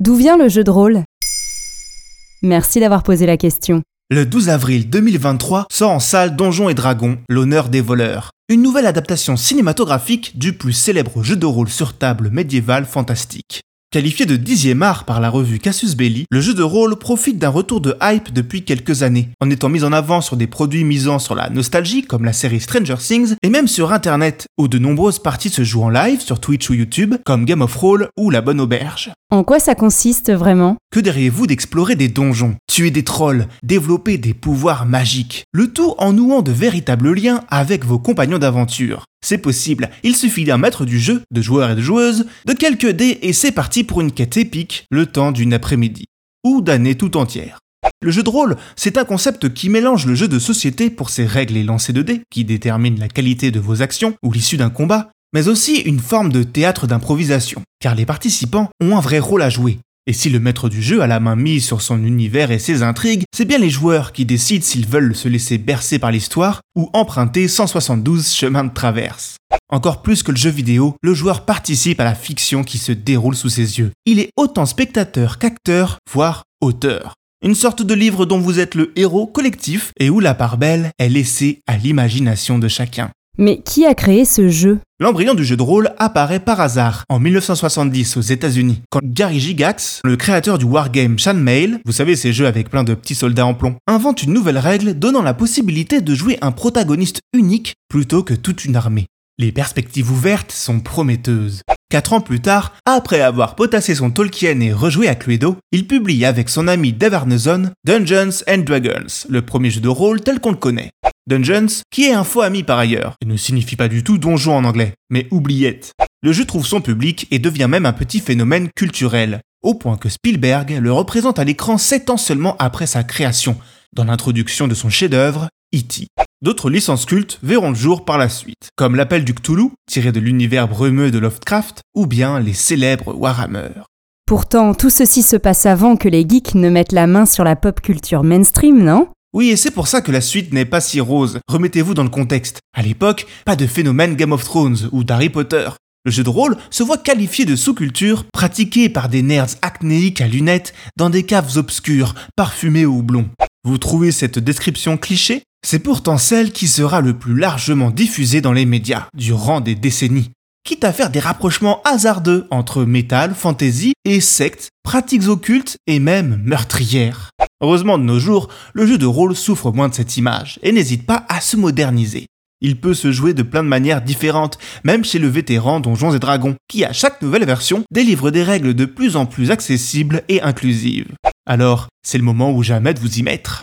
D'où vient le jeu de rôle? Merci d'avoir posé la question. Le 12 avril 2023 sort en salle Donjons et Dragons, l'honneur des voleurs. Une nouvelle adaptation cinématographique du plus célèbre jeu de rôle sur table médiéval fantastique. Qualifié de dixième art par la revue Cassius Belli, le jeu de rôle profite d'un retour de hype depuis quelques années, en étant mis en avant sur des produits misant sur la nostalgie comme la série Stranger Things, et même sur internet, où de nombreuses parties se jouent en live sur Twitch ou YouTube, comme Game of Roll ou La Bonne Auberge. En quoi ça consiste vraiment? Que diriez-vous d'explorer des donjons, tuer des trolls, développer des pouvoirs magiques? Le tout en nouant de véritables liens avec vos compagnons d'aventure. C'est possible, il suffit d'un maître du jeu, de joueurs et de joueuses, de quelques dés et c'est parti pour une quête épique, le temps d'une après-midi. Ou d'année tout entière. Le jeu de rôle, c'est un concept qui mélange le jeu de société pour ses règles et lancers de dés, qui déterminent la qualité de vos actions ou l'issue d'un combat, mais aussi une forme de théâtre d'improvisation, car les participants ont un vrai rôle à jouer. Et si le maître du jeu a la main mise sur son univers et ses intrigues, c'est bien les joueurs qui décident s'ils veulent se laisser bercer par l'histoire ou emprunter 172 chemins de traverse. Encore plus que le jeu vidéo, le joueur participe à la fiction qui se déroule sous ses yeux. Il est autant spectateur qu'acteur, voire auteur. Une sorte de livre dont vous êtes le héros collectif et où la part belle est laissée à l'imagination de chacun. Mais qui a créé ce jeu? L'embryon du jeu de rôle apparaît par hasard en 1970 aux États-Unis, quand Gary Gigax, le créateur du wargame Shan Mail, vous savez ces jeux avec plein de petits soldats en plomb, invente une nouvelle règle donnant la possibilité de jouer un protagoniste unique plutôt que toute une armée. Les perspectives ouvertes sont prometteuses. Quatre ans plus tard, après avoir potassé son Tolkien et rejoué à Cluedo, il publie avec son ami Dave Arneson Dungeons and Dragons, le premier jeu de rôle tel qu'on le connaît. Dungeons, qui est un faux ami par ailleurs, et ne signifie pas du tout donjon en anglais, mais oubliette. Le jeu trouve son public et devient même un petit phénomène culturel, au point que Spielberg le représente à l'écran 7 ans seulement après sa création, dans l'introduction de son chef-d'œuvre, E.T. D'autres licences cultes verront le jour par la suite, comme l'appel du Cthulhu, tiré de l'univers brumeux de Lovecraft, ou bien les célèbres Warhammer. Pourtant, tout ceci se passe avant que les geeks ne mettent la main sur la pop culture mainstream, non? Oui, et c'est pour ça que la suite n'est pas si rose. Remettez-vous dans le contexte. À l'époque, pas de phénomène Game of Thrones ou d'Harry Potter. Le jeu de rôle se voit qualifié de sous-culture pratiquée par des nerds acnéiques à lunettes dans des caves obscures, parfumées au houblon. Vous trouvez cette description cliché C'est pourtant celle qui sera le plus largement diffusée dans les médias durant des décennies. Quitte à faire des rapprochements hasardeux entre métal, fantasy et sectes, pratiques occultes et même meurtrières. Heureusement de nos jours, le jeu de rôle souffre moins de cette image et n'hésite pas à se moderniser. Il peut se jouer de plein de manières différentes, même chez le vétéran Donjons et Dragons, qui à chaque nouvelle version délivre des règles de plus en plus accessibles et inclusives. Alors, c'est le moment ou jamais de vous y mettre.